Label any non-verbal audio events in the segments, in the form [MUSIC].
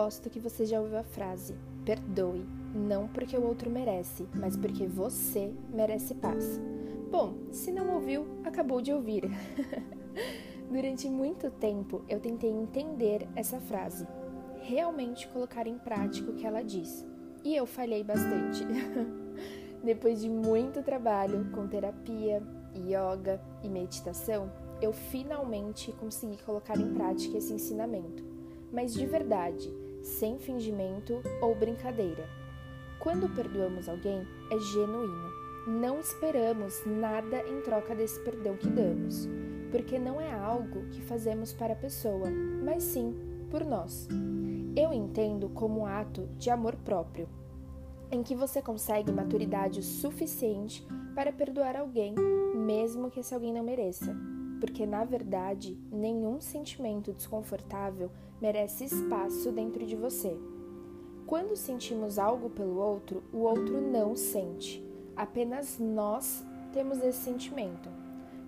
Aposto que você já ouviu a frase: perdoe, não porque o outro merece, mas porque você merece paz. Bom, se não ouviu, acabou de ouvir. [LAUGHS] Durante muito tempo eu tentei entender essa frase, realmente colocar em prática o que ela diz, e eu falhei bastante. [LAUGHS] Depois de muito trabalho com terapia, yoga e meditação, eu finalmente consegui colocar em prática esse ensinamento mas de verdade, sem fingimento ou brincadeira. Quando perdoamos alguém, é genuíno. Não esperamos nada em troca desse perdão que damos, porque não é algo que fazemos para a pessoa, mas sim por nós. Eu entendo como um ato de amor próprio, em que você consegue maturidade suficiente para perdoar alguém, mesmo que esse alguém não mereça porque na verdade nenhum sentimento desconfortável merece espaço dentro de você. Quando sentimos algo pelo outro, o outro não sente. Apenas nós temos esse sentimento.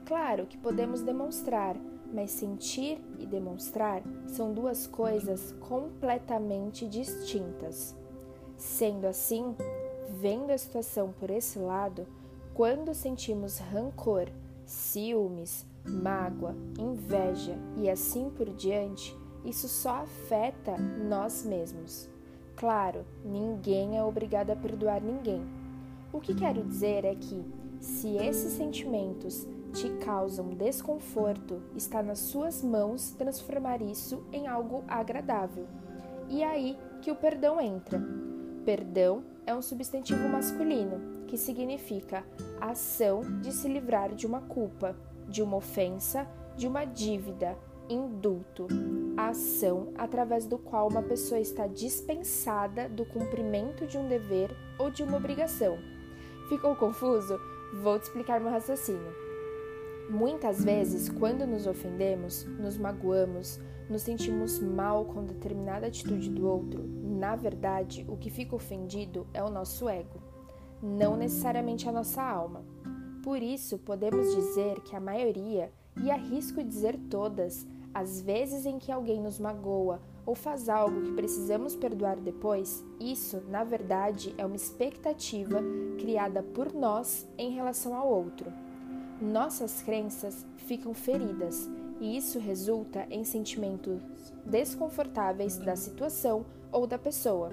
Claro que podemos demonstrar, mas sentir e demonstrar são duas coisas completamente distintas. Sendo assim, vendo a situação por esse lado, quando sentimos rancor, ciúmes, mágoa, inveja e assim por diante, isso só afeta nós mesmos. Claro, ninguém é obrigado a perdoar ninguém. O que quero dizer é que, se esses sentimentos te causam desconforto, está nas suas mãos transformar isso em algo agradável. E é aí que o perdão entra. Perdão é um substantivo masculino que significa ação de se livrar de uma culpa, de uma ofensa, de uma dívida, indulto, a ação através do qual uma pessoa está dispensada do cumprimento de um dever ou de uma obrigação. Ficou confuso? Vou te explicar meu raciocínio. Muitas vezes, quando nos ofendemos, nos magoamos, nos sentimos mal com determinada atitude do outro, na verdade, o que fica ofendido é o nosso ego, não necessariamente a nossa alma. Por isso, podemos dizer que a maioria, e arrisco dizer todas, as vezes em que alguém nos magoa ou faz algo que precisamos perdoar depois, isso, na verdade, é uma expectativa criada por nós em relação ao outro. Nossas crenças ficam feridas e isso resulta em sentimentos desconfortáveis da situação ou da pessoa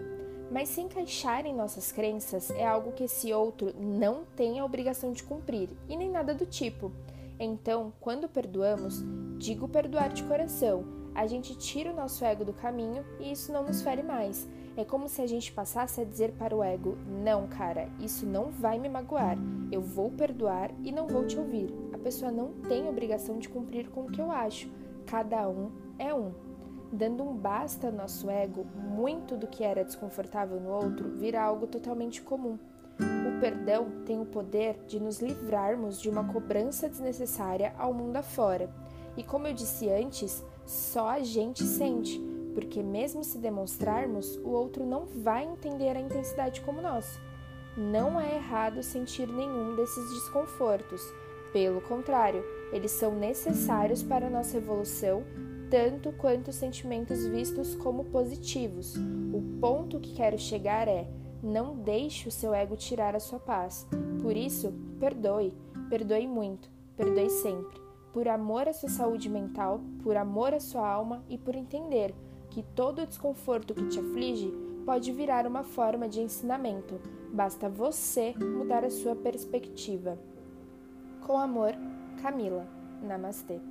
mas se encaixar em nossas crenças é algo que esse outro não tem a obrigação de cumprir e nem nada do tipo. Então, quando perdoamos, digo perdoar de coração, a gente tira o nosso ego do caminho e isso não nos fere mais. É como se a gente passasse a dizer para o ego: não, cara, isso não vai me magoar. Eu vou perdoar e não vou te ouvir. A pessoa não tem obrigação de cumprir com o que eu acho. Cada um é um dando um basta ao nosso ego, muito do que era desconfortável no outro vira algo totalmente comum. O perdão tem o poder de nos livrarmos de uma cobrança desnecessária ao mundo afora. E como eu disse antes, só a gente sente, porque mesmo se demonstrarmos, o outro não vai entender a intensidade como nós. Não é errado sentir nenhum desses desconfortos. Pelo contrário, eles são necessários para a nossa evolução tanto quanto os sentimentos vistos como positivos. O ponto que quero chegar é: não deixe o seu ego tirar a sua paz. Por isso, perdoe, perdoe muito, perdoe sempre. Por amor à sua saúde mental, por amor à sua alma e por entender que todo o desconforto que te aflige pode virar uma forma de ensinamento. Basta você mudar a sua perspectiva. Com amor, Camila. Namastê.